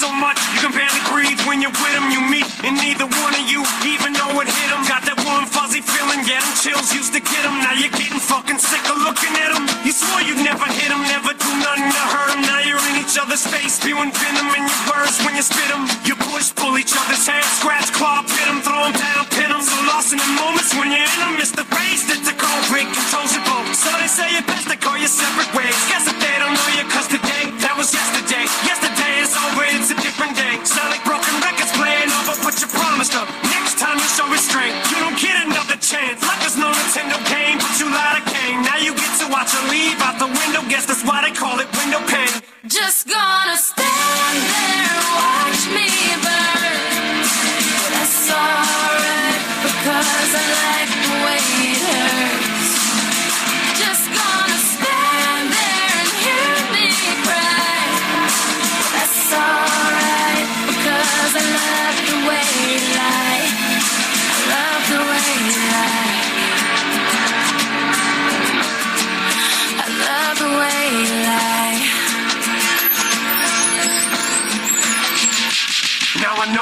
so much you can barely breathe when you're with them? You meet, and neither one of you even know it hit them. Got that warm, fuzzy feeling, yeah, them chills used to get them. Now you're getting fucking sick of looking at them. You swore you'd never hit them, never do nothing to hurt. Now you're in each other's face, spewing venom in your words when you spit them. You push, pull each other's hair, scratch, claw, pit them, throw them down, pin them. So lost in the moments when you're in them, it's the race that's a cold break, controls your boat. So they say it best to call you separate ways. Guess to leave out the window. Guess that's why they call it window pane. Just gonna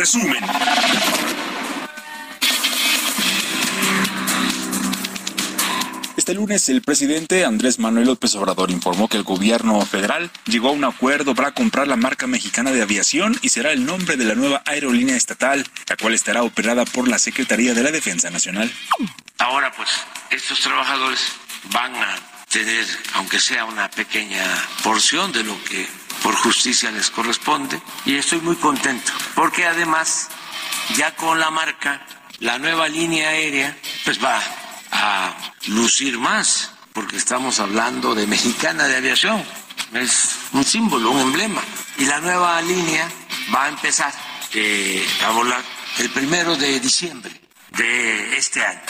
Resumen. Este lunes, el presidente Andrés Manuel López Obrador informó que el gobierno federal llegó a un acuerdo para comprar la marca mexicana de aviación y será el nombre de la nueva aerolínea estatal, la cual estará operada por la Secretaría de la Defensa Nacional. Ahora pues estos trabajadores van a tener, aunque sea una pequeña porción de lo que por justicia les corresponde, y estoy muy contento, porque además ya con la marca, la nueva línea aérea, pues va a lucir más, porque estamos hablando de mexicana de aviación, es un símbolo, un emblema, y la nueva línea va a empezar eh, a volar el primero de diciembre de este año.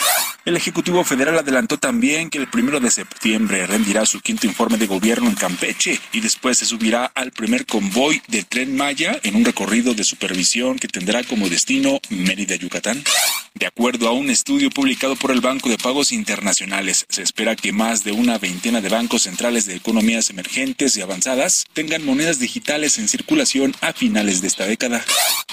El Ejecutivo Federal adelantó también que el primero de septiembre rendirá su quinto informe de gobierno en Campeche y después se subirá al primer convoy de Tren Maya en un recorrido de supervisión que tendrá como destino Mérida, Yucatán. De acuerdo a un estudio publicado por el Banco de Pagos Internacionales, se espera que más de una veintena de bancos centrales de economías emergentes y avanzadas tengan monedas digitales en circulación a finales de esta década.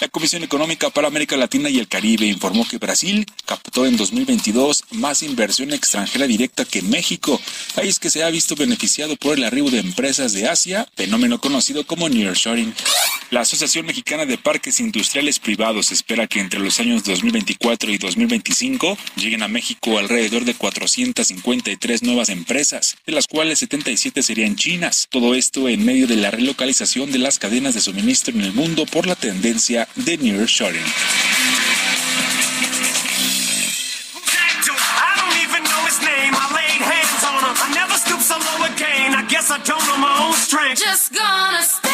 La Comisión Económica para América Latina y el Caribe informó que Brasil captó en 2022 más inversión extranjera directa que México, país que se ha visto beneficiado por el arribo de empresas de Asia, fenómeno conocido como nearshoring. La Asociación Mexicana de Parques Industriales Privados espera que entre los años 2024 y 2025 lleguen a México alrededor de 453 nuevas empresas, de las cuales 77 serían chinas. Todo esto en medio de la relocalización de las cadenas de suministro en el mundo por la tendencia de nearshoring. Strength. Just gonna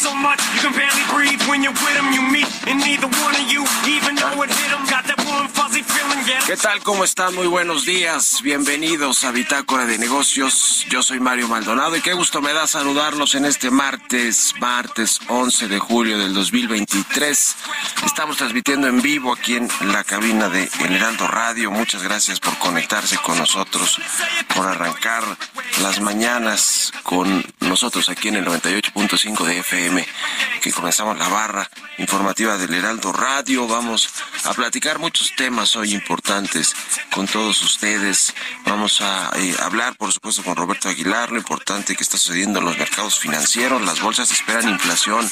so much you can barely breathe when you're with them? You meet, and neither one of you even know it hit them. Got that warm, fuzzy feeling, 'em? ¿Qué tal? ¿Cómo están? Muy buenos días. Bienvenidos a Bitácora de Negocios. Yo soy Mario Maldonado y qué gusto me da saludarlos en este martes, martes 11 de julio del 2023. Estamos transmitiendo en vivo aquí en la cabina de El Heraldo Radio. Muchas gracias por conectarse con nosotros, por arrancar las mañanas con nosotros aquí en el 98.5 de FM, que comenzamos la barra informativa del Heraldo Radio. Vamos a platicar muchos temas hoy importantes con todos ustedes. Vamos a eh, hablar, por supuesto, con Roberto Aguilar, lo importante que está sucediendo en los mercados financieros. Las bolsas esperan inflación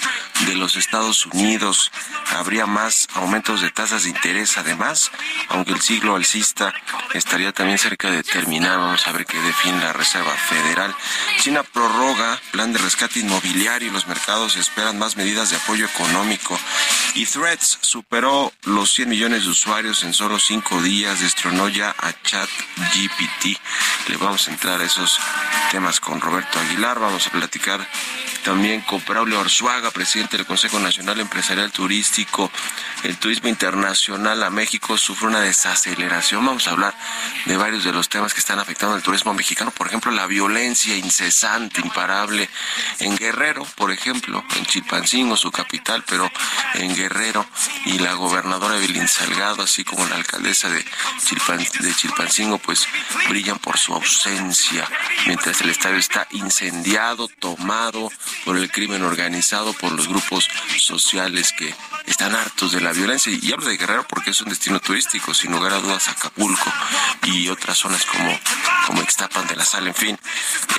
de los Estados Unidos. Habría más aumentos de tasas de interés, además, aunque el siglo alcista estaría también cerca de terminar. Vamos a ver qué define la Reserva Federal. China prorroga plan de rescate inmobiliario y los mercados esperan más medidas de apoyo económico. Y Threads superó los 100 millones de usuarios en solo cinco días, destronó ya a ChatGPT. Le vamos a entrar a esos temas con Roberto Aguilar. Vamos a platicar también con Braulio Arzuaga, presidente del Consejo Nacional Empresarial Turístico. El turismo internacional a México sufre una desaceleración. Vamos a hablar de varios de los temas que están afectando al turismo mexicano. Por ejemplo, la violencia incesante, imparable en Guerrero, por ejemplo, en Chilpancingo, su capital, pero en Guerrero. Y la gobernadora Evelyn Salgado, así como la alcaldesa de, Chilpan, de Chilpancingo, pues brillan por su ausencia, mientras el estadio está incendiado, tomado por el crimen organizado, por los grupos sociales que están hartos de la violencia. Y hablo de Guerrero porque es un destino turístico, sin lugar a dudas, Acapulco y otras zonas como, como Ixtapan de la Sal, en fin,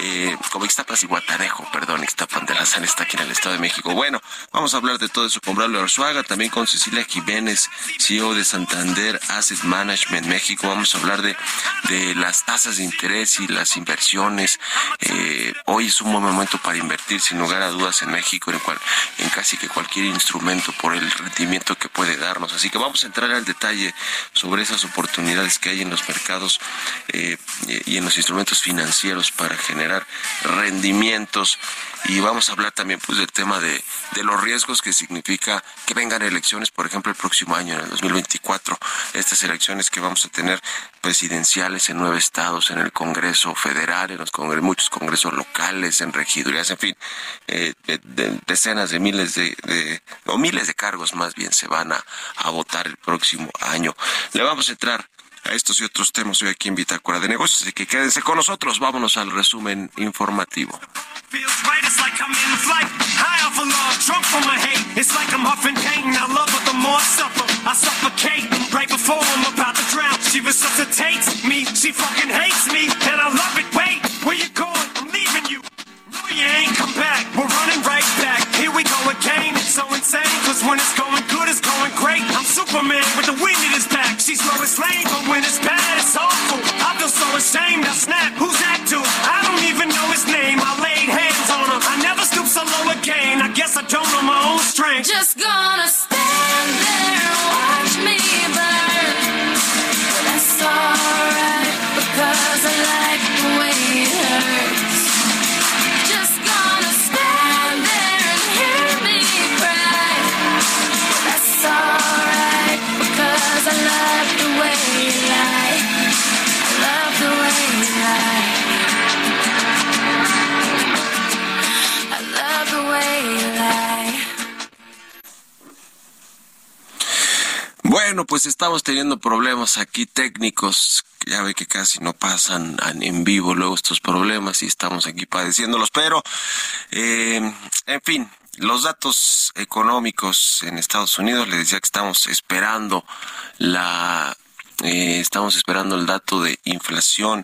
eh, como Ixtapan y Guatanejo, perdón, Ixtapan de la Sal está aquí en el Estado de México. Bueno, vamos a hablar de todo eso con Braulio Arzuaga, también con Cecilia Jiménez, CEO de Santander Asset Management México. Vamos a hablar de, de las tasas de interés y las inversiones. Eh, hoy es un buen momento para invertir, sin lugar a dudas, en México, en, cual, en casi que cualquier instrumento por el rendimiento que puede darnos. Así que vamos a entrar al detalle sobre esas oportunidades que hay en los mercados eh, y en los instrumentos financieros para generar rendimientos. Y vamos a hablar también pues del tema de, de los riesgos que significa que vengan elecciones, por ejemplo, el próximo año, en el 2024, estas elecciones que vamos a tener presidenciales en nueve estados, en el Congreso Federal, en los congres, muchos congresos locales, en regidurías, en fin, eh, de- de- decenas de miles de, de- o miles de cargos más bien se van a, a votar el próximo año. Le vamos a entrar a estos y otros temas hoy aquí en Bitácora de Negocios, así que quédense con nosotros, vámonos al resumen informativo. The it's lame, but when it's bad, it's awful. I feel so ashamed, I snap. Who's that dude? Pues estamos teniendo problemas aquí técnicos. Ya ve que casi no pasan an- en vivo luego estos problemas y estamos aquí padeciéndolos. Pero, eh, en fin, los datos económicos en Estados Unidos, les decía que estamos esperando la eh, estamos esperando el dato de inflación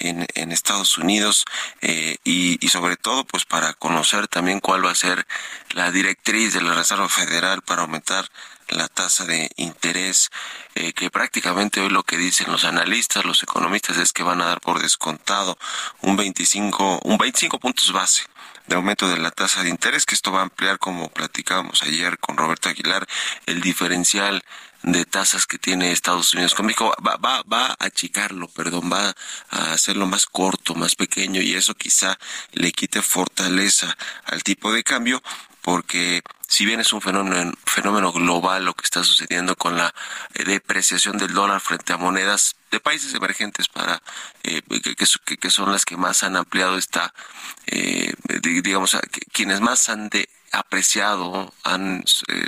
en, en Estados Unidos eh, y, y sobre todo pues para conocer también cuál va a ser la directriz de la Reserva Federal para aumentar la tasa de interés eh, que prácticamente hoy lo que dicen los analistas, los economistas es que van a dar por descontado un 25 un 25 puntos base de aumento de la tasa de interés, que esto va a ampliar, como platicábamos ayer con Roberto Aguilar, el diferencial de tasas que tiene Estados Unidos con México. Va, va, va a achicarlo, perdón, va a hacerlo más corto, más pequeño, y eso quizá le quite fortaleza al tipo de cambio, porque si bien es un fenómeno, fenómeno global lo que está sucediendo con la eh, depreciación del dólar frente a monedas de países emergentes para eh, que, que- que son las que más han ampliado esta eh, di- digamos quienes más han de apreciado, han eh,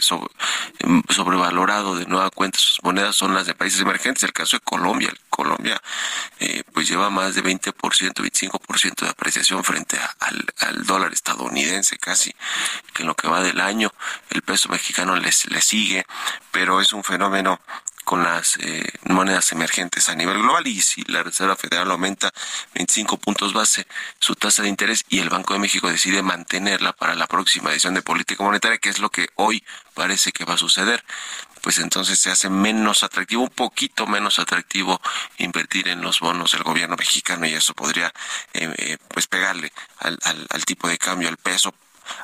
em, sobrevalorado de nueva cuenta sus monedas son las de países emergentes. El caso de Colombia, Colombia eh, pues lleva más de 20%, 25% de apreciación frente al, al dólar estadounidense casi, que en lo que va del año el peso mexicano les, le sigue, pero es un fenómeno con las eh, monedas emergentes a nivel global y si la Reserva Federal aumenta 25 puntos base su tasa de interés y el Banco de México decide mantenerla para la próxima edición de política monetaria, que es lo que hoy parece que va a suceder, pues entonces se hace menos atractivo, un poquito menos atractivo invertir en los bonos del gobierno mexicano y eso podría eh, eh, pues pegarle al, al, al tipo de cambio, al peso,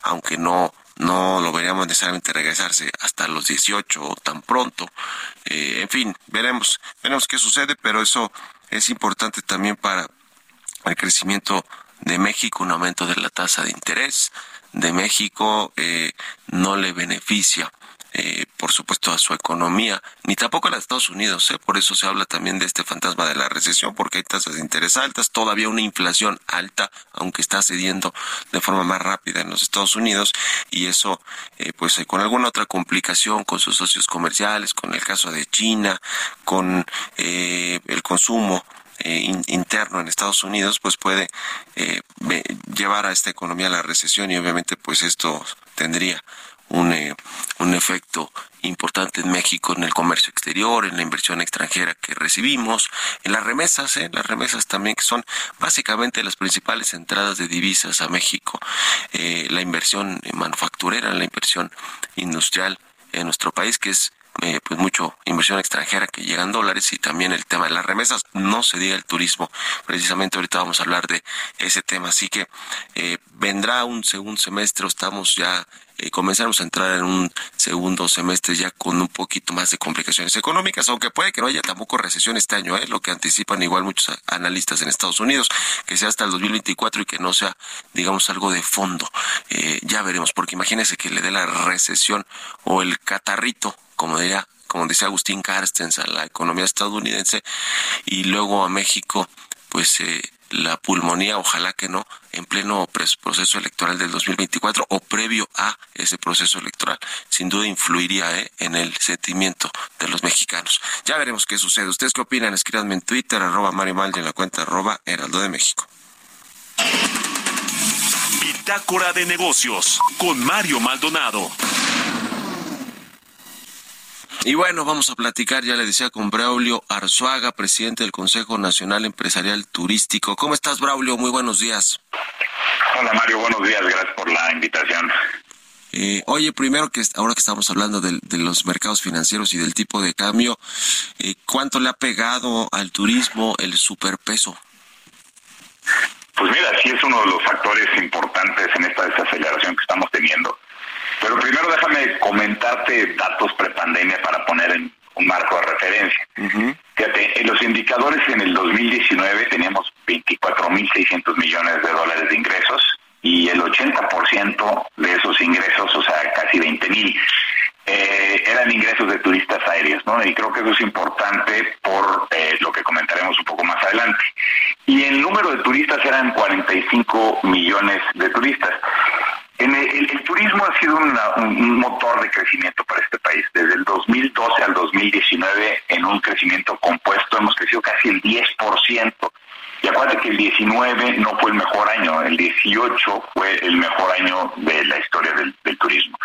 aunque no no lo veríamos necesariamente regresarse hasta los 18 o tan pronto. Eh, en fin, veremos, veremos qué sucede, pero eso es importante también para el crecimiento de México, un aumento de la tasa de interés de México eh, no le beneficia. Eh, por supuesto a su economía, ni tampoco a los Estados Unidos, ¿eh? por eso se habla también de este fantasma de la recesión, porque hay tasas de interés altas, todavía una inflación alta, aunque está cediendo de forma más rápida en los Estados Unidos, y eso, eh, pues eh, con alguna otra complicación con sus socios comerciales, con el caso de China, con eh, el consumo in- interno en Estados Unidos, pues puede llevar a esta economía a la recesión y obviamente pues esto tendría un, eh, un efecto importante en México en el comercio exterior, en la inversión extranjera que recibimos, en las remesas, ¿eh? las remesas también que son básicamente las principales entradas de divisas a México, eh, la inversión manufacturera, la inversión industrial en nuestro país que es eh, pues mucho inversión extranjera que llega en dólares y también el tema de las remesas, no se diga el turismo, precisamente ahorita vamos a hablar de ese tema, así que eh, vendrá un segundo semestre, estamos ya, eh, comenzamos a entrar en un segundo semestre ya con un poquito más de complicaciones económicas, aunque puede que no haya tampoco recesión este año, ¿eh? lo que anticipan igual muchos analistas en Estados Unidos, que sea hasta el 2024 y que no sea, digamos, algo de fondo, Eh, ya veremos, porque imagínense que le dé la recesión o el catarrito como diría, como decía Agustín Carstens, a la economía estadounidense y luego a México, pues eh, la pulmonía, ojalá que no, en pleno proceso electoral del 2024 o previo a ese proceso electoral. Sin duda influiría eh, en el sentimiento de los mexicanos. Ya veremos qué sucede. ¿Ustedes qué opinan? Escríbanme en Twitter, arroba Mario Mal en la cuenta arroba Heraldo de México. Bitácora de negocios con Mario Maldonado. Y bueno, vamos a platicar, ya le decía, con Braulio Arzuaga, presidente del Consejo Nacional Empresarial Turístico. ¿Cómo estás, Braulio? Muy buenos días. Hola Mario, buenos días, gracias por la invitación. Eh, oye, primero que ahora que estamos hablando de, los mercados financieros y del tipo de cambio, eh, ¿cuánto le ha pegado al turismo el superpeso? Pues mira, sí es uno de los factores importantes en esta desaceleración que estamos teniendo. Pero primero déjame comentarte datos prepandemia para poner en un marco de referencia. Fíjate, en los indicadores en el 2019 teníamos 24.600 millones de dólares de ingresos y el 80% de esos ingresos, o sea, casi 20.000, eh, eran ingresos de turistas aéreos, ¿no? Y creo que eso es importante por eh, lo que comentaremos un poco más adelante. Y el número de turistas eran 45 millones de turistas. En el, turismo ha sido un motor de crecimiento para este país. Desde el 2012 al 2019, en un crecimiento compuesto, hemos crecido casi el 10%. Y acuérdate que el 19 no fue el mejor año, el 18 fue el mejor año de la historia del, del turismo.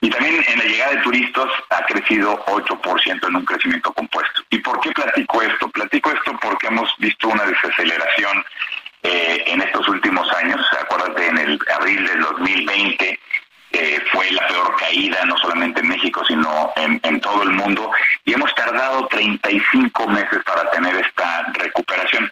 Y también en la llegada de turistas ha crecido 8% en un crecimiento compuesto. ¿Y por qué platico esto? Platico esto porque hemos visto una desaceleración eh, en estos últimos años. Acuérdate, en el abril del 2020 eh, fue la peor caída, no solamente en México, sino en, todo el mundo, y hemos tardado 35 meses para tener esta recuperación.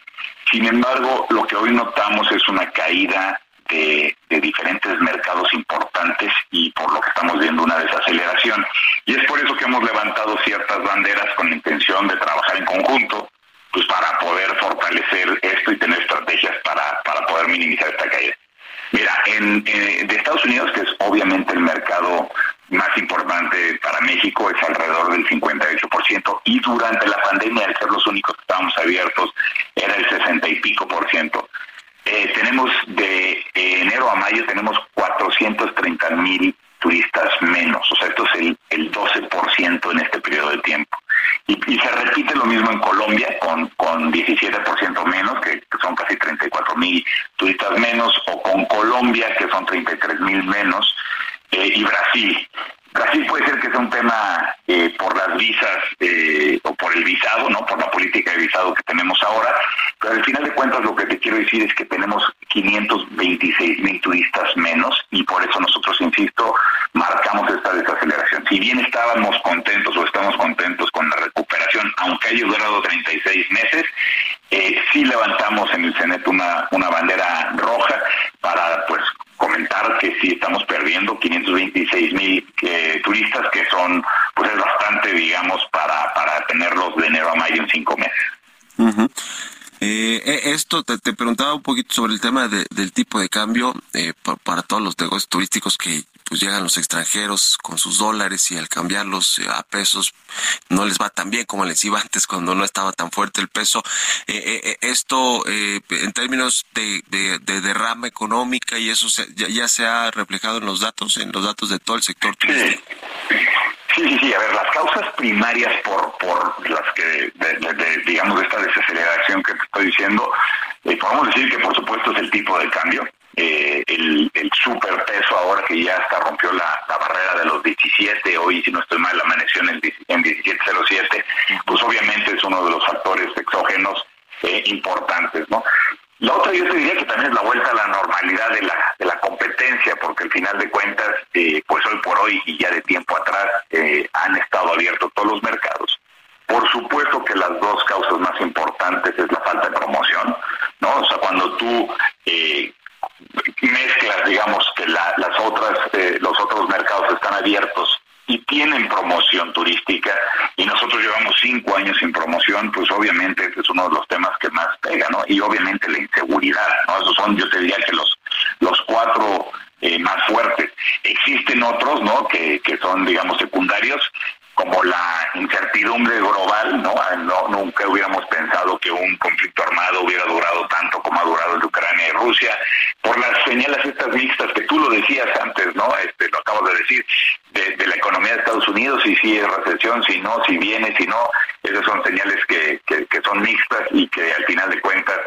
Sin embargo, lo que hoy notamos es una caída de, diferentes mercados importantes y por lo que estamos viendo una desaceleración. Y es por eso que hemos levantado ciertas banderas con intención de trabajar en conjunto pues para poder fortalecer esto y tener estrategias para, para poder minimizar esta caída. Mira, en, de Estados Unidos, que es obviamente el mercado más importante para México, es alrededor del 58%, y durante la pandemia, al ser los únicos que estábamos abiertos, era el 60 y pico por ciento. Eh, tenemos de enero a mayo, tenemos 430 mil turistas menos, o sea, esto es el, el 12% en este periodo de tiempo. Y, se repite lo mismo en Colombia, con, con 17% menos, que, son casi 34 mil turistas menos, o con Colombia, que son 33 mil menos, eh, y Brasil. Brasil puede ser que sea un tema eh, por las visas eh, o por el visado, no por la política de visado que tenemos ahora, pero al final de cuentas lo que te quiero decir es que tenemos 526 mil turistas menos y por eso nosotros, insisto, marcamos esta desaceleración. Si bien estábamos contentos o estamos contentos haya durado 36 meses, eh, sí levantamos en el CENET una, una bandera roja para pues comentar que sí estamos perdiendo 526 mil eh, turistas, que son, pues es bastante, digamos, para, para tenerlos de enero a mayo en cinco meses. Eh, eh, esto te, preguntaba un poquito sobre el tema del tipo de cambio eh, para, todos los negocios turísticos que pues llegan los extranjeros con sus dólares y al cambiarlos a pesos no les va tan bien como les iba antes cuando no estaba tan fuerte el peso. esto en términos de, derrama económica y eso ya, se ha reflejado en los datos, en los datos de todo el sector turístico. Sí, sí, sí. A ver, las causas primarias por, por las que, de, digamos, de esta desaceleración que te estoy diciendo, eh, podemos decir que por supuesto es el tipo de cambio. Eh, el, el superpeso ahora que ya hasta rompió la, barrera de los 17, hoy si no estoy mal amaneció en, el, en 17.07, pues obviamente es uno de los factores exógenos eh, importantes, ¿no? La otra yo te diría que también es la vuelta a la normalidad de la, de la competencia, porque al final de cuentas, eh, pues hoy por hoy y ya de tiempo atrás eh, han estado abiertos todos los mercados. Por supuesto que las dos causas más importantes es la falta de promoción, ¿no? O sea, cuando tú eh, mezclas, digamos, que la, las otras, los otros mercados están abiertos y tienen promoción turística y nosotros llevamos cinco años sin promoción, pues obviamente ese es uno de los temas que más pega, ¿no? Y obviamente la inseguridad, ¿no? Esos son, yo te diría que los, los cuatro eh, más fuertes. Existen otros, ¿no? Que, que son, digamos, secundarios, como la incertidumbre global, ¿no? ¿no? Nunca hubiéramos pensado que un conflicto armado hubiera durado tanto como ha durado el de Ucrania y Rusia, por las señales estas mixtas que tú lo decías antes, ¿no? Este, lo acabo de decir, de, la economía de Estados Unidos, si sí es recesión, si no, si viene, si no, esas son señales que, que, son mixtas y que al final de cuentas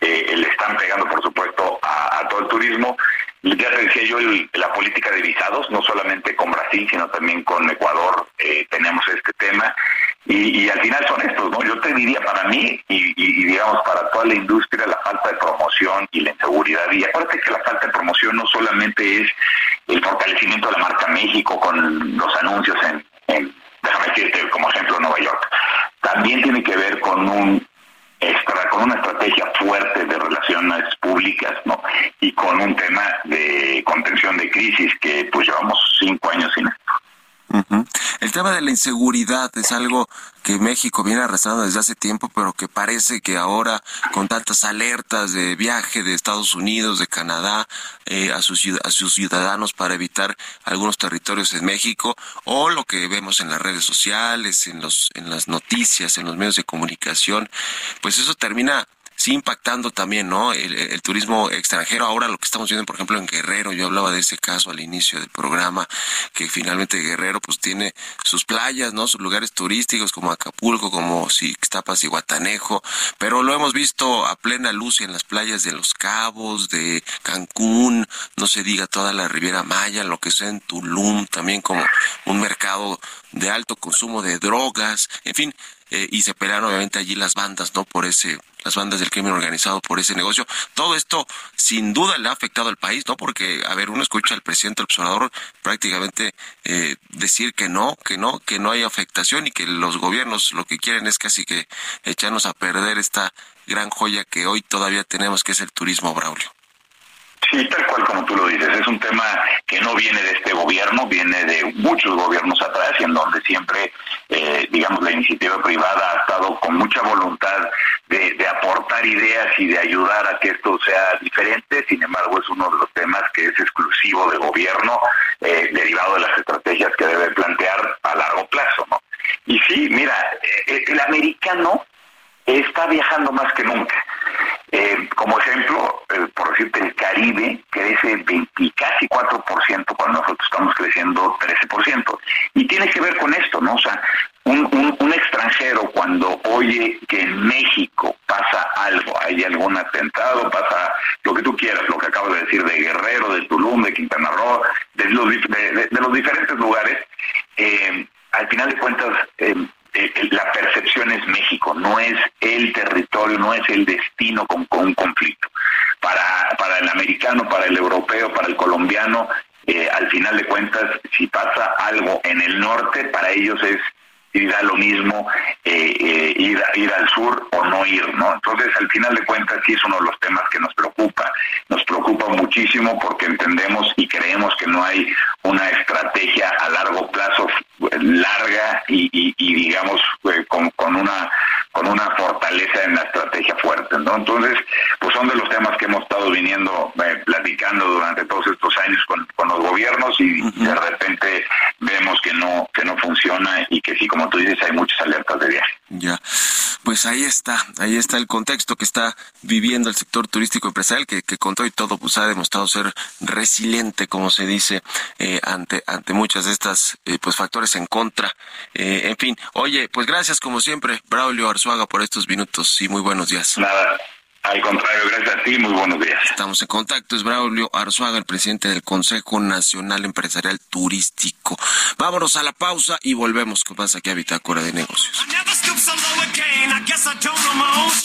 eh, le están pegando, por supuesto, a todo el turismo ya te decía yo, la política de visados, no solamente con Brasil, sino también con Ecuador, eh, tenemos este tema. Y, y al final son estos, ¿no? Yo te diría para mí y, y, digamos para toda la industria la falta de promoción y la inseguridad. Y aparte que la falta de promoción no solamente es el fortalecimiento de la marca México con los anuncios en, en déjame decirte como ejemplo Nueva York, también tiene que ver con un extra, con una estrategia fuerte de relaciones públicas, ¿no? Y con un tema de contención de crisis que pues llevamos cinco años sin esto. El tema de la inseguridad es algo que México viene arrastrando desde hace tiempo, pero que parece que ahora, con tantas alertas de viaje de Estados Unidos, de Canadá, eh, a, sus, a sus ciudadanos para evitar algunos territorios en México, o lo que vemos en las redes sociales, en, los, en las noticias, en los medios de comunicación, pues eso termina sí impactando también, ¿no? El, turismo extranjero. Ahora lo que estamos viendo, por ejemplo, en Guerrero, yo hablaba de ese caso al inicio del programa, que finalmente Guerrero pues tiene sus playas, ¿no? Sus lugares turísticos como Acapulco, como Sixtapas y Guatanejo, pero lo hemos visto a plena luz en las playas de Los Cabos, de Cancún, no se diga toda la Riviera Maya, lo que sea en Tulum, también como un mercado de alto consumo de drogas, en fin, eh, y se pelearon obviamente allí las bandas, ¿no? Por ese las bandas del crimen organizado por ese negocio. Todo esto sin duda le ha afectado al país, ¿no? Porque, a ver, uno escucha al presidente observador prácticamente eh, decir que no, que no, que no hay afectación y que los gobiernos lo que quieren es casi que echarnos a perder esta gran joya que hoy todavía tenemos, que es el turismo, Braulio. Sí, tal cual como tú lo dices, es un tema que no viene de este gobierno, viene de muchos gobiernos atrás y en donde siempre, eh, digamos, la iniciativa privada ha estado con mucha voluntad de, aportar ideas y de ayudar a que esto sea diferente, sin embargo es uno de los temas que es exclusivo de gobierno, eh, derivado de las estrategias que debe plantear a largo plazo, ¿no? Y sí, mira, eh, el americano está viajando más que nunca. Eh, como ejemplo, eh, por decirte, el Caribe crece 20, casi 4% cuando nosotros estamos creciendo 13%. Y tiene que ver con esto, ¿no? O sea, un, un, extranjero cuando oye que en México pasa algo, hay algún atentado, pasa lo que tú quieras, lo que acabo de decir de Guerrero, de Tulum, de Quintana Roo, de los, de, los diferentes lugares, eh, al final de cuentas eh, la percepción es México, no es el territorio, no es el destino con, un conflicto. Para, para el americano, para el europeo, para el colombiano, eh, al final de cuentas, si pasa algo en el norte, para ellos es y da lo mismo eh, eh, ir, ir al sur o no ir, ¿no? Entonces, al final de cuentas, sí es uno de los temas que nos preocupa. Nos preocupa muchísimo porque entendemos y creemos que no hay una estrategia a largo plazo larga y, digamos, eh, con, con una con una fortaleza en la estrategia fuerte, ¿no? Entonces, pues son de los temas que hemos estado viniendo eh, platicando durante todos estos años con, los gobiernos y de repente vemos que no que no funciona y que sí, como tú dices, hay muchas alertas de viaje. Ya, pues ahí está, ahí está el contexto que está viviendo el sector turístico empresarial, que, que con todo y todo pues ha demostrado ser resiliente, como se dice, eh, ante ante muchas de estas eh, pues factores en contra. en fin, oye, pues gracias como siempre, Braulio Arzuaga, por estos minutos y muy buenos días. Nada. Al contrario, gracias a ti, muy buenos días. Estamos en contacto, es Braulio Arzuaga, el presidente del Consejo Nacional Empresarial Turístico. Vámonos a la pausa y volvemos con más aquí a Bitácora de Negocios.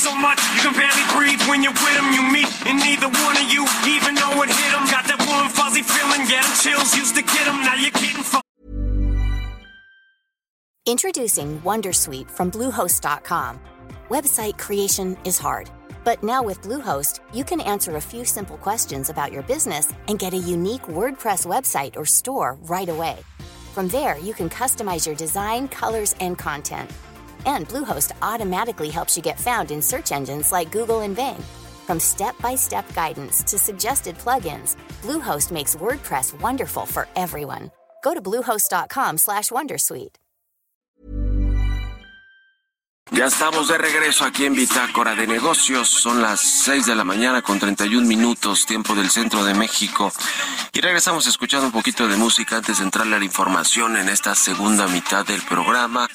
so much you can barely breathe when you're with them. You meet, and neither one of you even know it hit them. Got that warm, fuzzy feeling, yeah, them chills used to get them. Now you're getting fu- Introducing Wondersuite from Bluehost.com. Website creation is hard, but now with Bluehost, you can answer a few simple questions about your business and get a unique WordPress website or store right away. From there, you can customize your design, colors, and content. And Bluehost automatically helps you get found in search engines like Google and Bing. From step-by-step guidance to suggested plugins, Bluehost makes WordPress wonderful for everyone. Go to bluehost.com/wondersuite. Ya estamos de regreso aquí en Bitácora de Negocios. Son las 6 de la mañana con 31 minutos, tiempo del centro de México. Y regresamos escuchando un poquito de música antes de entrarle a la información en esta segunda mitad del programa.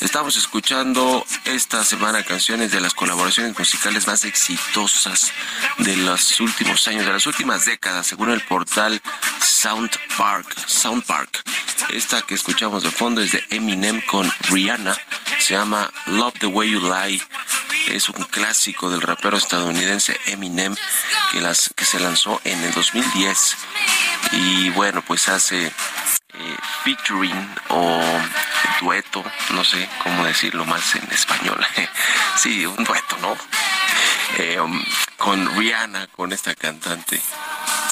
Estamos escuchando esta semana canciones de las colaboraciones musicales más exitosas de los últimos años, de las últimas décadas, según el portal Sound Park. Sound Park. Esta que escuchamos de fondo es de Eminem con Rihanna. Se llama Love the Way You Lie. Es un clásico del rapero estadounidense Eminem que, las, que se lanzó en el 2010. Y bueno, pues hace eh, featuring o dueto, no sé cómo decirlo más en español. sí, un dueto, ¿no? Eh, um, con Rihanna, con esta cantante.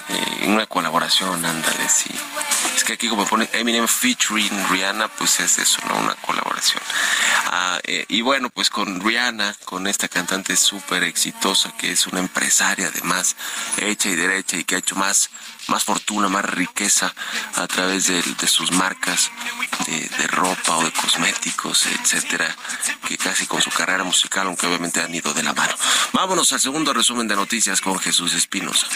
Eh, una colaboración, ándale, sí. Es que aquí como pone Eminem featuring Rihanna, pues es eso, ¿no? Una colaboración. Ah, eh, y bueno, pues con Rihanna, con esta cantante súper exitosa, que es una empresaria además, hecha y derecha y que ha hecho más más fortuna, más riqueza a través de, de sus marcas de, de, ropa o de cosméticos, etcétera, que casi con su carrera musical, aunque obviamente han ido de la mano. Vámonos al segundo resumen de noticias con Jesús Espinosa.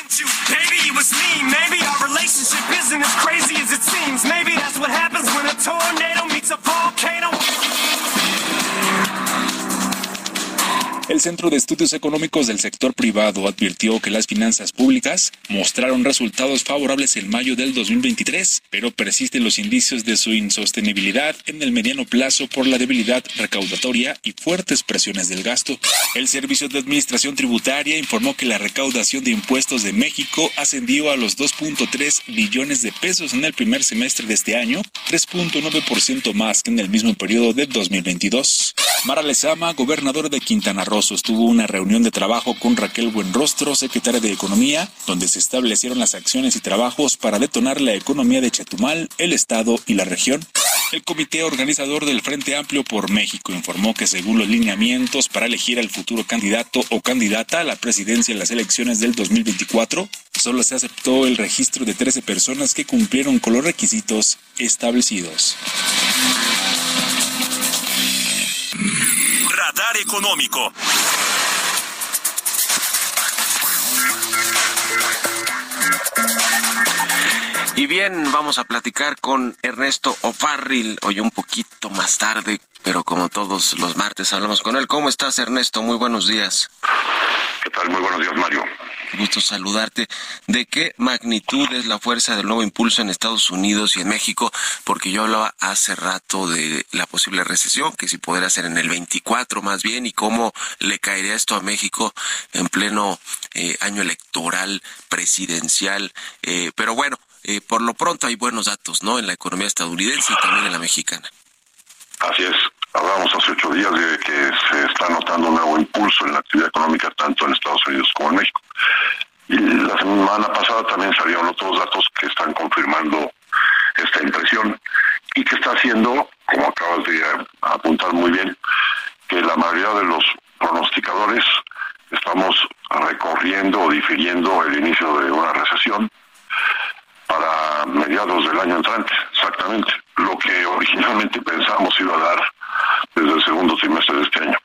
it seems. Maybe that's what happens when a tornado meets a volcano. El Centro de Estudios Económicos del Sector Privado advirtió que las finanzas públicas mostraron resultados favorables en mayo del 2023, pero persisten los indicios de su insostenibilidad en el mediano plazo por la debilidad recaudatoria y fuertes presiones del gasto. El Servicio de Administración Tributaria informó que la recaudación de impuestos de México ascendió a los 2.3 billones de pesos en el primer semestre de este año, 3.9% más que en el mismo periodo de 2022. Mara Lezama, gobernadora de Quintana Roo, sostuvo una reunión de trabajo con Raquel Buenrostro, secretaria de Economía, donde se establecieron las acciones y trabajos para detonar la economía de Chetumal, el Estado y la región. El comité organizador del Frente Amplio por México informó que según los lineamientos para elegir al futuro candidato o candidata a la presidencia en las elecciones del 2024, solo se aceptó el registro de 13 personas que cumplieron con los requisitos establecidos. Económico. Y bien, vamos a platicar con Ernesto O'Farrill hoy un poquito más tarde, pero como todos los martes hablamos con él. ¿Cómo estás, Ernesto? Muy buenos días. ¿Qué tal? Muy buenos días, Mario. Gusto saludarte. ¿De qué magnitud es la fuerza del nuevo impulso en Estados Unidos y en México? Porque yo hablaba hace rato de la posible recesión, que si podría ser en el 24 más bien, y cómo le caería esto a México en pleno eh, año electoral presidencial. Eh, pero bueno, eh, por lo pronto hay buenos datos, ¿no? En la economía estadounidense y también en la mexicana. Así es. Hablábamos hace ocho días de que se está notando un nuevo impulso en la actividad económica tanto en Estados Unidos como en México. Y la semana pasada también salieron otros datos que están confirmando esta impresión y que está haciendo, como acabas de apuntar muy bien, que la mayoría de los pronosticadores estamos recorriendo o difiriendo el inicio de una recesión para mediados del año entrante, exactamente, lo que originalmente pensamos iba a dar desde el segundo trimestre de este año.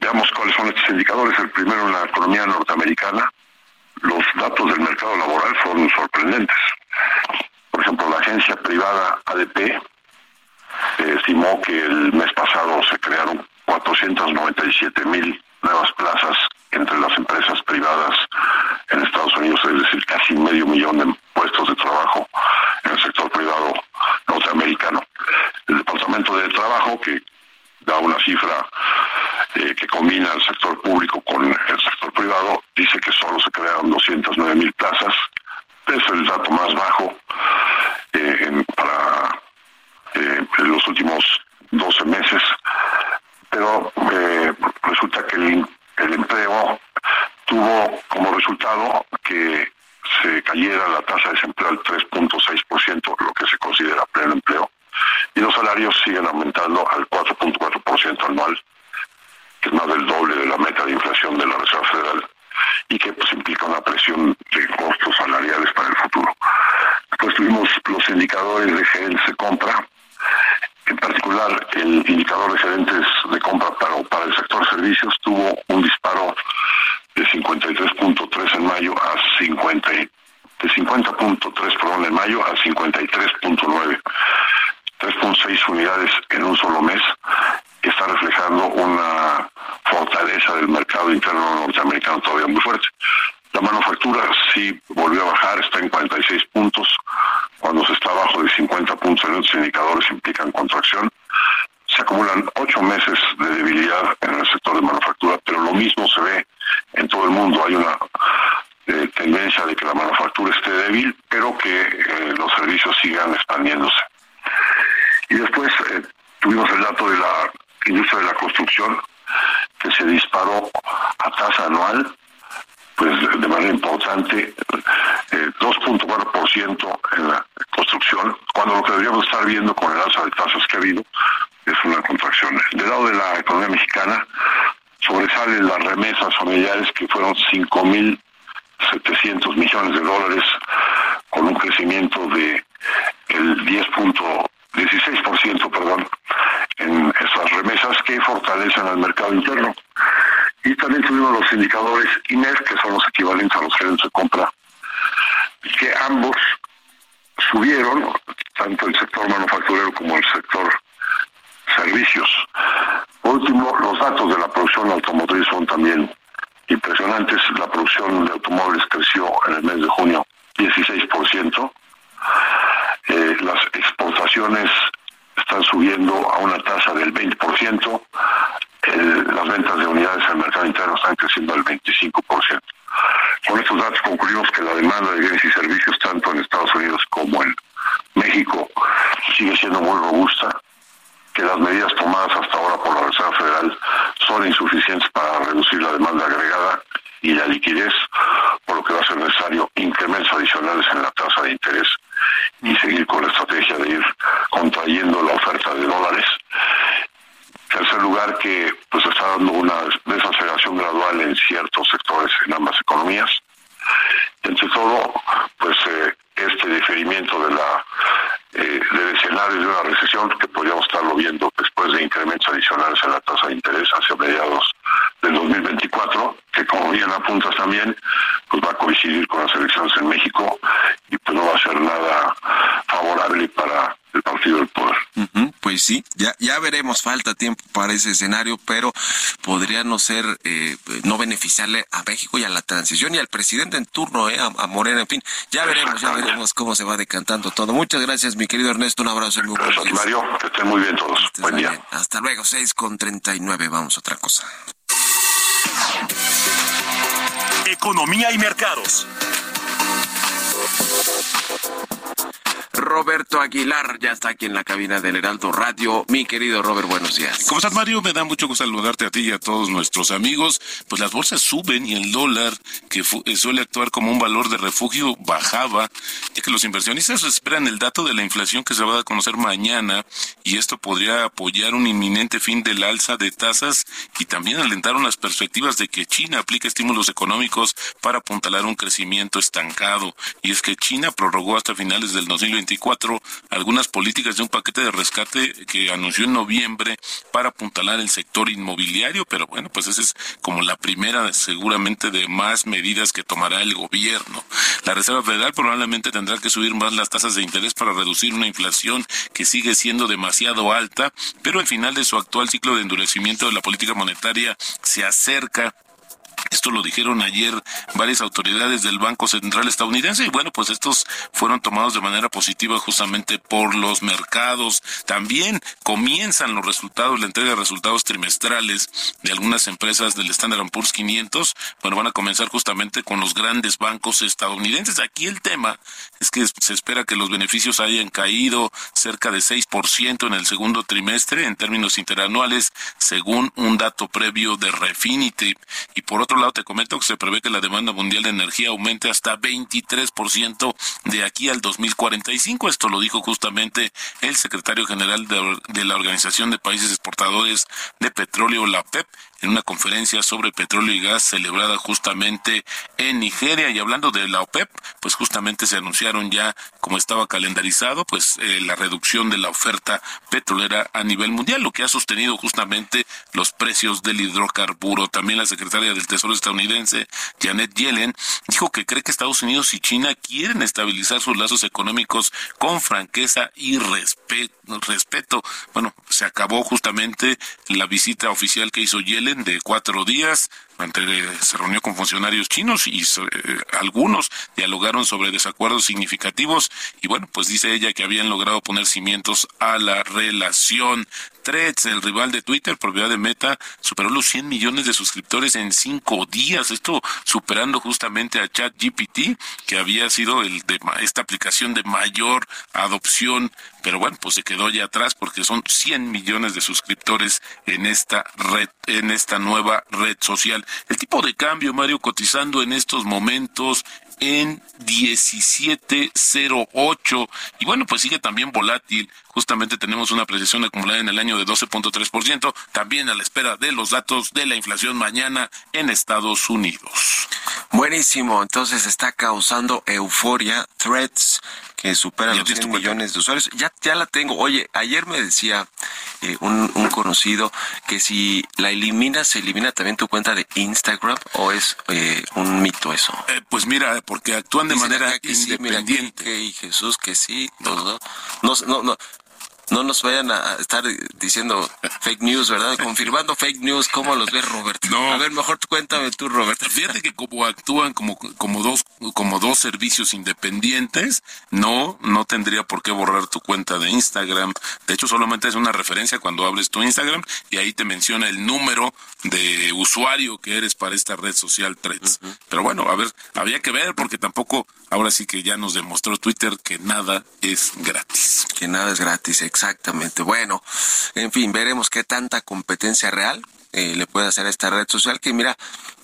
Veamos cuáles son estos indicadores. El primero en la economía norteamericana, los datos del mercado laboral fueron sorprendentes. Por ejemplo, la agencia privada ADP estimó que el mes pasado se crearon 497 mil nuevas plazas entre las empresas privadas en Estados Unidos, es decir, casi medio millón de puestos de trabajo en el sector privado norteamericano. El Departamento de Trabajo, que da una cifra eh, que combina el sector público con el sector privado, dice que solo se crearon 209 mil plazas. Es el dato más bajo eh, para eh, los últimos 12 meses. Pero eh, resulta que el, el empleo tuvo como resultado que se cayera la tasa de desempleo al 3.6%, lo que se considera pleno empleo, y los salarios siguen aumentando al 4.4% anual, que es más del doble de la meta de inflación de la Reserva Federal y que pues implica una presión de costos salariales para el futuro. Después tuvimos los indicadores de gerentes de compra, en particular el indicador de gerentes de compra para, para el sector servicios tuvo un disparo de 53.3 en mayo a 50 de 50.3 perdón en mayo a 53.9 3.6 unidades en un solo mes está reflejando una fortaleza del mercado interno norteamericano todavía muy fuerte. La manufactura sí volvió a bajar, está en 46 puntos, cuando se está abajo de 50 puntos en otros indicadores implican contracción. Se acumulan ocho meses de debilidad en el sector de manufactura, pero lo mismo se ve en todo el mundo. Hay una eh, tendencia de que la manufactura esté débil, pero que eh, los servicios sigan expandiéndose. Y después eh, tuvimos el dato de la industria de la construcción, que se disparó a tasa anual, pues de manera importante, 2.4% en la construcción, cuando lo que deberíamos estar viendo con el alza de tasas que ha habido es una contracción. Del lado de la economía mexicana, sobresalen las remesas familiares que fueron 5.700 millones de dólares con un crecimiento de el 10.16%, perdón, en esas remesas que fortalecen al mercado interno. Y también tuvimos los indicadores INER, que son los equivalentes a los gerentes de compra, que ambos subieron, tanto el sector manufacturero como el sector servicios. Por último, los datos de la producción automotriz son también impresionantes. La producción de automóviles creció en el mes de junio 16%. Eh, las exportaciones están subiendo a una tasa del 20%. las ventas de unidades el mercado interno están creciendo al 25%. Con estos datos concluimos que la demanda de bienes y servicios, tanto en Estados Unidos como en México, sigue siendo muy robusta que las medidas tomadas hasta ahora por la Reserva Federal son insuficientes para reducir la demanda agregada y la liquidez, por lo que va a ser necesario incrementos adicionales en la tasa de interés seguir con la estrategia de ir contrayendo la oferta de dólares. En tercer lugar, que pues está dando una desaceleración gradual en ciertos sectores en ambas economías. Entre todo, pues eh, este diferimiento de la eh, del escenario de una recesión que podríamos estarlo viendo después de incrementos adicionales en la tasa de interés hacia mediados del 2024, que como bien apuntas también, pues va a coincidir con las elecciones en México y pues no va a ser nada favorable para el partido del poder. Pues sí, ya, ya veremos, falta tiempo para ese escenario, pero podría no ser, eh, no beneficiarle a México y a la transición y al presidente en turno, eh, a, Morena, en fin, ya veremos, ya veremos cómo se va decantando todo. Muchas gracias, mi querido Ernesto, un abrazo muy Gracias, Mario, que estén muy bien todos. Buen día. Hasta luego, 6 con 39, vamos a otra cosa. Economía y mercados. Roberto Aguilar ya está aquí en la cabina del Heraldo Radio. Mi querido Robert, buenos días. ¿Cómo estás, Mario? Me da mucho gusto saludarte a ti y a todos nuestros amigos. Pues las bolsas suben y el dólar, que eh, suele actuar como un valor de refugio, bajaba, ya que los inversionistas esperan el dato de la inflación que se va a conocer mañana y esto podría apoyar un inminente fin del alza de tasas y también alentaron las perspectivas de que China aplique estímulos económicos para apuntalar un crecimiento estancado. Y es que China prorrogó hasta finales del 2020 algunas políticas de un paquete de rescate que anunció en noviembre para apuntalar el sector inmobiliario, pero bueno, pues esa es como la primera seguramente de más medidas que tomará el gobierno. La Reserva Federal probablemente tendrá que subir más las tasas de interés para reducir una inflación que sigue siendo demasiado alta, pero al final de su actual ciclo de endurecimiento de la política monetaria se acerca Esto lo dijeron ayer varias autoridades del Banco Central estadounidense y bueno, pues estos fueron tomados de manera positiva justamente por los mercados. También comienzan los resultados, la entrega de resultados trimestrales de algunas empresas del Standard Poor's 500. Bueno, van a comenzar justamente con los grandes bancos estadounidenses. Aquí el tema es que se espera que los beneficios hayan caído cerca de 6% en el segundo trimestre en términos interanuales, según un dato previo de Refinity. Y por otro lado, te comento que se prevé que la demanda mundial de energía aumente hasta 23% de aquí al 2045. Esto lo dijo justamente el secretario general de, de la Organización de Países Exportadores de Petróleo, la PEP, en una conferencia sobre petróleo y gas celebrada justamente en Nigeria. Y hablando de la OPEP, pues justamente se anunciaron ya, como estaba calendarizado, pues eh, la reducción de la oferta petrolera a nivel mundial, lo que ha sostenido justamente los precios del hidrocarburo. También la secretaria del Tesoro estadounidense, Janet Yellen, dijo que cree que Estados Unidos y China quieren estabilizar sus lazos económicos con franqueza y respeto. Bueno, se acabó justamente la visita oficial que hizo Yellen de cuatro días se reunió con funcionarios chinos y eh, algunos dialogaron sobre desacuerdos significativos y bueno, pues dice ella que habían logrado poner cimientos a la relación. Threads, el rival de Twitter, propiedad de Meta, superó los 100 millones de suscriptores en cinco días. Esto superando justamente a ChatGPT, que había sido el de esta aplicación de mayor adopción. Pero bueno, pues se quedó ya atrás porque son 100 millones de suscriptores en esta red, en esta nueva red social. El tipo de cambio, Mario, cotizando en estos momentos en 17.08 y bueno, pues sigue también volátil. Justamente tenemos una apreciación acumulada en el año de 12.3%, también a la espera de los datos de la inflación mañana en Estados Unidos. Buenísimo, entonces está causando euforia, threats que superan los 100 millones de usuarios. Ya, ya la tengo. Oye, ayer me decía eh, un, conocido que si la eliminas, ¿se elimina también tu cuenta de Instagram o es eh, un mito eso? Eh, pues mira, porque actúan de manera independiente. que, Jesús, que sí. no, no, no, no nos vayan a estar diciendo fake news, ¿verdad? Confirmando fake news, ¿cómo los ves, Roberto? No. A ver, mejor cuéntame tú, Roberto. Fíjate que como actúan como, como dos, como dos servicios independientes, no, no tendría por qué borrar tu cuenta de Instagram. De hecho, solamente es una referencia cuando hables tu Instagram y ahí te menciona el número de usuario que eres para esta red social Threads. Pero bueno, a ver, había que ver porque tampoco, ahora sí que ya nos demostró Twitter que nada es gratis. Que nada es gratis, exacto. Exactamente. Bueno, en fin, veremos qué tanta competencia real eh, le puede hacer a esta red social que mira,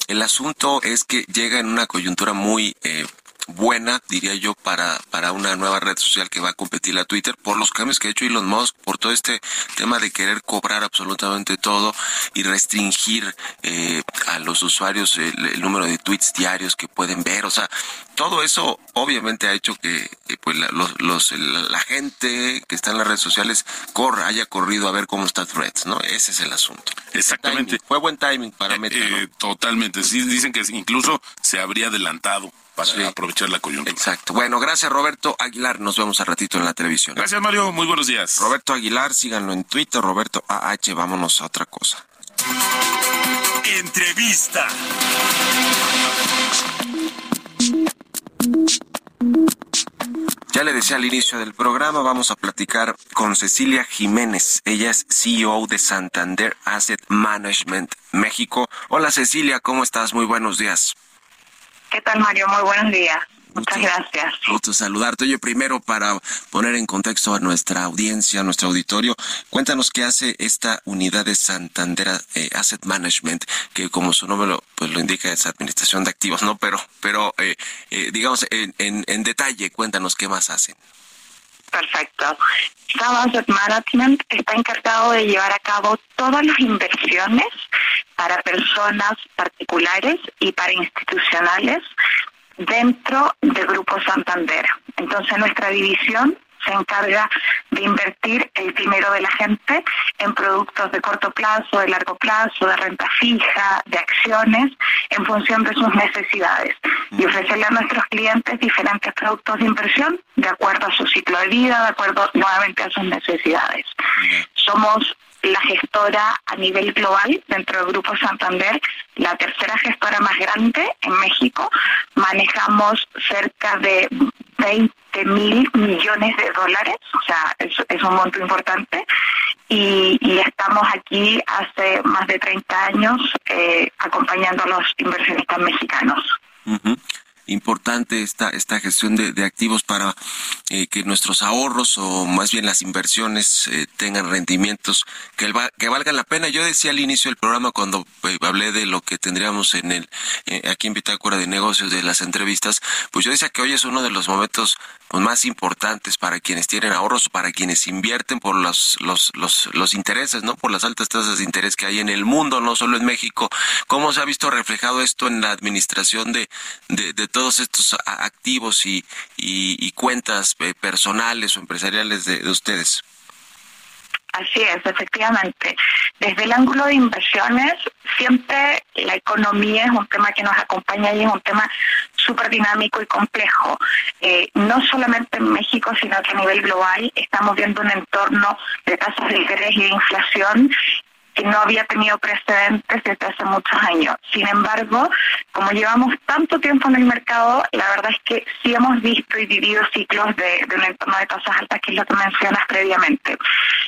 el asunto es que llega en una coyuntura muy eh, buena, diría yo, para, para una nueva red social que va a competir a Twitter por los cambios que ha hecho Elon Musk, por todo este tema de querer cobrar absolutamente todo y restringir eh, a los usuarios el, número de tweets diarios que pueden ver. O sea, todo eso obviamente ha hecho que pues la, los, la gente que está en las redes sociales corra, haya corrido a ver cómo está Threads, ¿no? Ese es el asunto. Exactamente. Fue buen timing para eh, eh, totalmente. Sí, dicen que incluso se habría adelantado para aprovechar la coyuntura. Exacto. Bueno, gracias Roberto Aguilar. Nos vemos a ratito en la televisión. Gracias Mario. Muy buenos días. Roberto Aguilar, síganlo en Twitter. Roberto AH. Vámonos a otra cosa. Entrevista. Ya le decía al inicio del programa, vamos a platicar con Cecilia Jiménez. Ella es CEO de Santander Asset Management México. Hola Cecilia, ¿cómo estás? Muy buenos días. ¿Qué tal, Mario? Muy buenos días. Muchas gracias. Gusto saludarte. Oye, primero para poner en contexto a nuestra audiencia, a nuestro auditorio, cuéntanos qué hace esta unidad de Santander eh, Asset Management, que como su nombre lo, pues lo indica es administración de activos, ¿no? Pero, pero eh, eh, digamos, en, en, en detalle, cuéntanos qué más hacen. Perfecto. Sam Asset Management está encargado de llevar a cabo todas las inversiones para personas particulares y para institucionales dentro del Grupo Santander. Entonces nuestra división se encarga de invertir el dinero de la gente en productos de corto plazo, de largo plazo, de renta fija, de acciones, en función de sus necesidades y ofrecerle a nuestros clientes diferentes productos de inversión de acuerdo a su ciclo de vida, de acuerdo nuevamente a sus necesidades. Somos la gestora a nivel global dentro del Grupo Santander, la tercera gestora más grande en México. Manejamos cerca de 20 mil millones de dólares, o sea, es, un monto importante. Y, estamos aquí hace más de 30 años eh, acompañando a los inversionistas mexicanos importante esta, esta gestión de, activos para eh, que nuestros ahorros o más bien las inversiones eh, tengan rendimientos que, que valgan la pena. Yo decía al inicio del programa cuando eh, hablé de lo que tendríamos en el aquí en Bitácora de Negocios de las entrevistas, pues yo decía que hoy es uno de los momentos pues, más importantes para quienes tienen ahorros o para quienes invierten por los, los, los, los intereses, ¿no? Por las altas tasas de interés que hay en el mundo, no solo en México. ¿Cómo se ha visto reflejado esto en la administración de, de, de todos estos activos y, y, cuentas eh, personales o empresariales de, de ustedes? Así es, efectivamente. Desde el ángulo de inversiones, siempre la economía es un tema que nos acompaña y es un tema súper dinámico y complejo. Eh, no solamente en México, sino que a nivel global estamos viendo un entorno de tasas de interés y de inflación que no había tenido precedentes desde hace muchos años. Sin embargo, como llevamos tanto tiempo en el mercado, la verdad es que sí hemos visto y vivido ciclos de, un entorno de tasas altas, que es lo que mencionas previamente.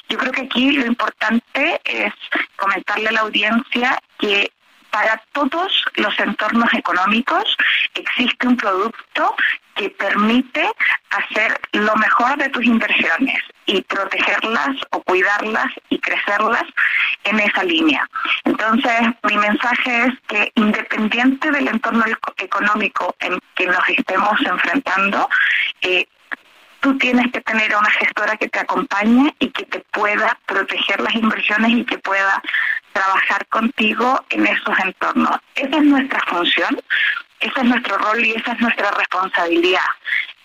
Yo creo que aquí lo importante es comentarle a la audiencia que para todos los entornos económicos existe un producto que permite hacer lo mejor de tus inversiones y protegerlas o cuidarlas y crecerlas en esa línea. Entonces, mi mensaje es que independiente del entorno económico en que nos estemos enfrentando, eh, tú tienes que tener a una gestora que te acompañe y que te pueda proteger las inversiones y que pueda trabajar contigo en esos entornos. Esa es nuestra función, ese es nuestro rol y esa es nuestra responsabilidad.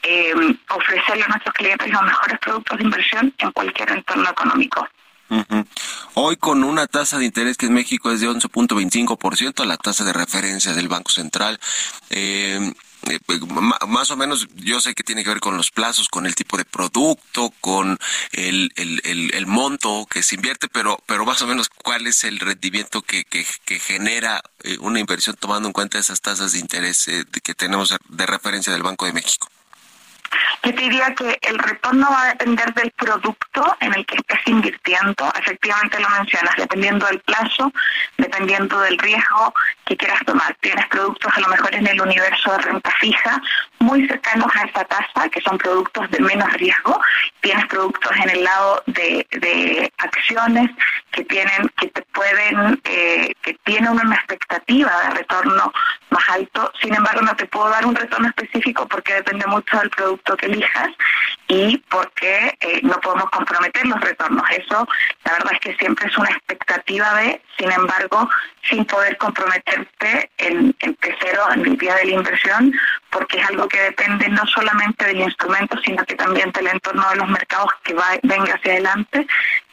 Eh, ofrecerle a nuestros clientes los mejores productos de inversión en cualquier entorno económico. Hoy con una tasa de interés que en México es de 11.25%, la tasa de referencia del Banco Central, eh, eh, pues, más o menos yo sé que tiene que ver con los plazos, con el tipo de producto, con el, el, monto que se invierte, pero, pero más o menos cuál es el rendimiento que, que, genera eh, una inversión tomando en cuenta esas tasas de interés eh, que tenemos de referencia del Banco de México. Yo te diría que el retorno va a depender del producto en el que estés invirtiendo. Efectivamente lo mencionas, dependiendo del plazo, dependiendo del riesgo que quieras tomar. Tienes productos a lo mejor en el universo de renta fija muy cercanos a esa tasa, que son productos de menos riesgo. Tienes productos en el lado de, acciones que tienen, que te pueden, eh, que tienen una expectativa de retorno más alto. Sin embargo, no te puedo dar un retorno específico porque depende mucho del producto que elijas y porque eh, no podemos comprometer los retornos. Eso, la verdad es que siempre es una expectativa de, sin embargo, sin poder comprometerte en, en cero en el día de la inversión, porque es algo que depende no solamente del instrumento, sino que también del entorno de los mercados que va, venga hacia adelante,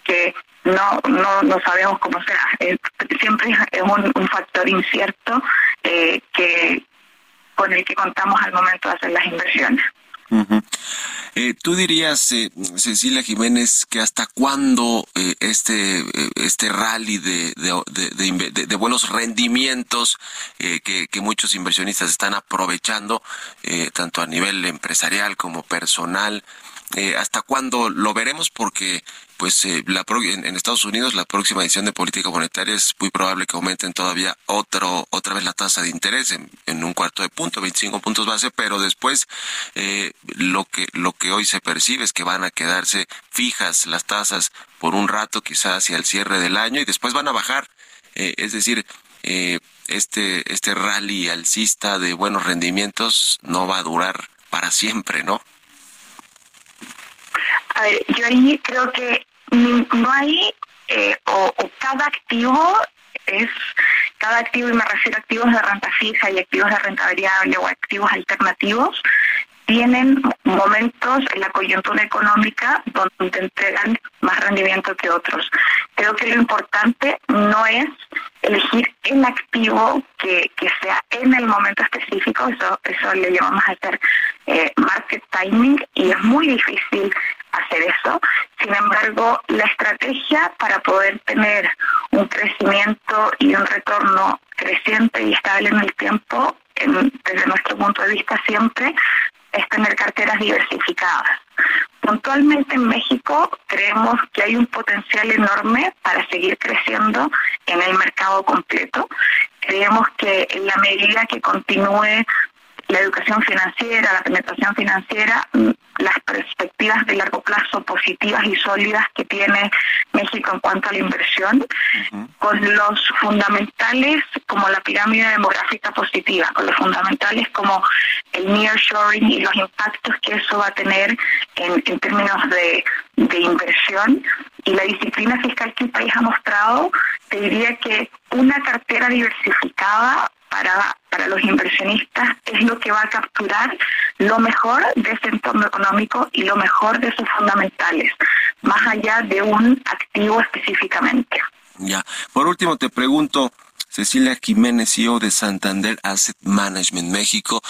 que no, no, no sabemos cómo será. siempre es un, factor incierto eh, que con el que contamos al momento de hacer las inversiones. Eh, ¿Tú dirías, eh, Cecilia Jiménez, que hasta cuándo eh, este, este rally de, de, buenos rendimientos que, que, muchos inversionistas están aprovechando, tanto a nivel empresarial como personal, hasta cuándo lo veremos? Porque pues eh, la en, Estados Unidos la próxima edición de política monetaria es muy probable que aumenten todavía otro otra vez la tasa de interés en, un cuarto de punto, 25 puntos base, pero después eh, lo que lo que hoy se percibe es que van a quedarse fijas las tasas por un rato, quizás hacia el cierre del año y después van a bajar, eh, es decir este este rally alcista de buenos rendimientos no va a durar para siempre, ¿no? A ver, yo ahí creo que no hay, eh, o, cada activo es, cada activo, y me refiero a activos de renta fija y activos de renta variable o activos alternativos, tienen momentos en la coyuntura económica donde entregan más rendimiento que otros. Creo que lo importante no es elegir el activo que, sea en el momento específico, eso, eso le llamamos a hacer eh, market timing y es muy difícil hacer eso. Sin embargo, la estrategia para poder tener un crecimiento y un retorno creciente y estable en el tiempo, desde nuestro punto de vista siempre, es tener carteras diversificadas. Puntualmente en México creemos que hay un potencial enorme para seguir creciendo en el mercado completo. Creemos que en la medida que continúe la educación financiera, la penetración financiera, mm, las perspectivas de largo plazo positivas y sólidas que tiene México en cuanto a la inversión, con los fundamentales como la pirámide demográfica positiva, con los fundamentales como el nearshoring y los impactos que eso va a tener en, términos de, de inversión. Y la disciplina fiscal que el país ha mostrado, te diría que una cartera diversificada para, para los inversionistas es lo que va a capturar lo mejor de ese entorno económico y lo mejor de sus fundamentales, más allá de un activo específicamente. Ya. Por último, te pregunto, Cecilia Jiménez, CEO de Santander Asset Management México.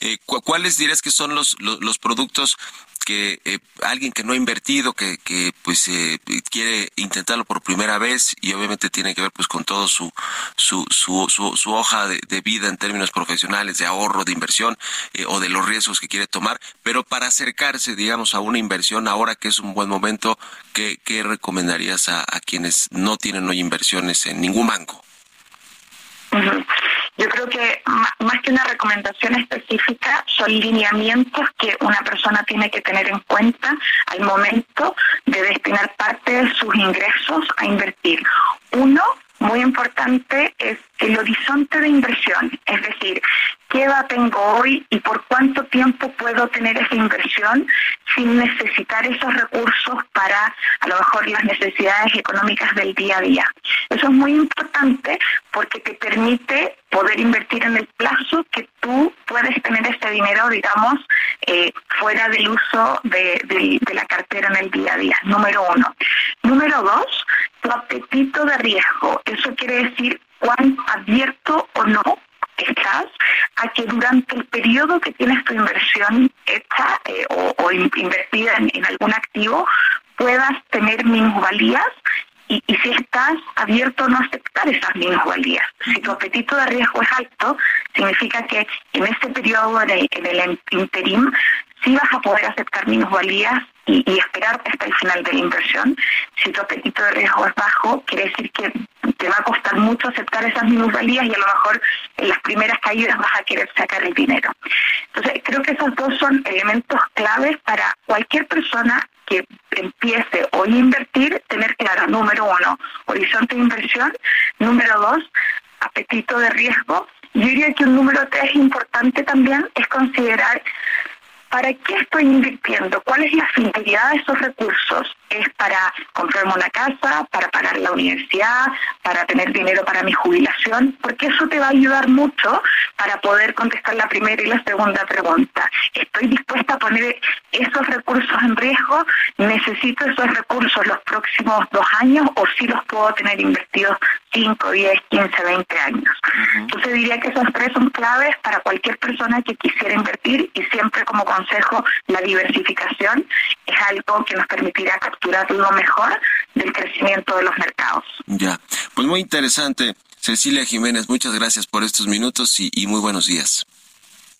Eh, ¿Cuáles dirías que son los, los, los productos que eh, alguien que no ha invertido, que, que pues eh, quiere intentarlo por primera vez y obviamente tiene que ver pues con todo su su, su, su, hoja de, vida en términos profesionales, de ahorro, de inversión eh, o de los riesgos que quiere tomar, pero para acercarse, digamos, a una inversión ahora que es un buen momento, ¿qué, qué recomendarías a, a quienes no tienen hoy inversiones en ningún banco? Yo creo que más que una recomendación específica, son lineamientos que una persona tiene que tener en cuenta al momento de destinar parte de sus ingresos a invertir. Uno, muy importante, es el horizonte de inversión, es decir, qué edad tengo hoy y por cuánto tiempo puedo tener esa inversión sin necesitar esos recursos para a lo mejor las necesidades económicas del día a día. Eso es muy importante porque te permite poder invertir en el plazo que tú puedes tener este dinero, digamos, eh, fuera del uso de, de la cartera en el día a día. Número uno. Número dos, tu apetito de riesgo. Eso quiere decir cuán abierto o no estás a que durante el periodo que tienes tu inversión hecha eh, o, invertida en, algún activo puedas tener minusvalías y, y, si estás abierto a no aceptar esas minusvalías. Si tu apetito de riesgo es alto, significa que en este periodo en el interim sí vas a poder aceptar minusvalías y, y esperarte hasta el final de la inversión. Si tu apetito de riesgo es bajo, quiere decir que te va a costar mucho aceptar esas minusvalías y a lo mejor en las primeras caídas vas a querer sacar el dinero. Entonces, creo que esos dos son elementos claves para cualquier persona que empiece hoy a invertir, tener claro, número uno, horizonte de inversión, número dos, apetito de riesgo. Yo diría que un número tres importante también es considerar ¿Para qué estoy invirtiendo? ¿Cuál es la finalidad de esos recursos? ¿Es para comprarme una casa, para pagar la universidad, para tener dinero para mi jubilación? Porque eso te va a ayudar mucho para poder contestar la primera y la segunda pregunta. ¿Estoy dispuesta a poner esos recursos en riesgo? ¿Necesito esos recursos los próximos dos años o si los puedo tener investidos 5, 10, 15, 20 años? Entonces diría que esos tres son claves para cualquier persona que quisiera invertir y siempre como consejo, la diversificación es algo que nos permitirá capturar lo mejor del crecimiento de los mercados. Ya, pues muy interesante. Cecilia Jiménez, muchas gracias por estos minutos y, muy buenos días.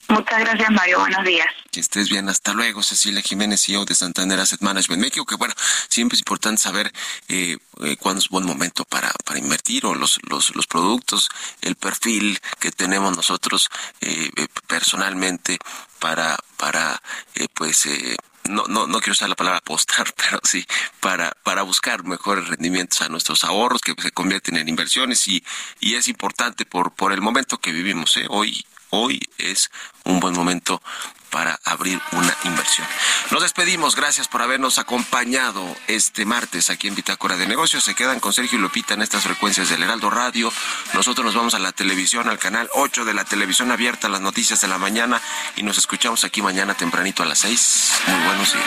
Muchas gracias, Mario. Buenos días. Que estés bien. Hasta luego, Cecilia Jiménez, CEO de Santander Asset Management México. Que bueno, siempre es importante saber eh, eh, cuándo es buen momento para, para invertir o los, los, los productos, el perfil que tenemos nosotros eh, personalmente para, para eh, pues, eh, no, no, no quiero usar la palabra apostar, pero sí, para, para buscar mejores rendimientos a nuestros ahorros que se convierten en inversiones y, y es importante por, por el momento que vivimos. ¿eh? Hoy, hoy es un buen momento para abrir una inversión. Nos despedimos, gracias por habernos acompañado este martes aquí en Bitácora de Negocios. Se quedan con Sergio y Lupita en estas frecuencias del Heraldo Radio. Nosotros nos vamos a la televisión, al canal 8 de la televisión abierta, las noticias de la mañana y nos escuchamos aquí mañana tempranito a las 6. Muy buenos días.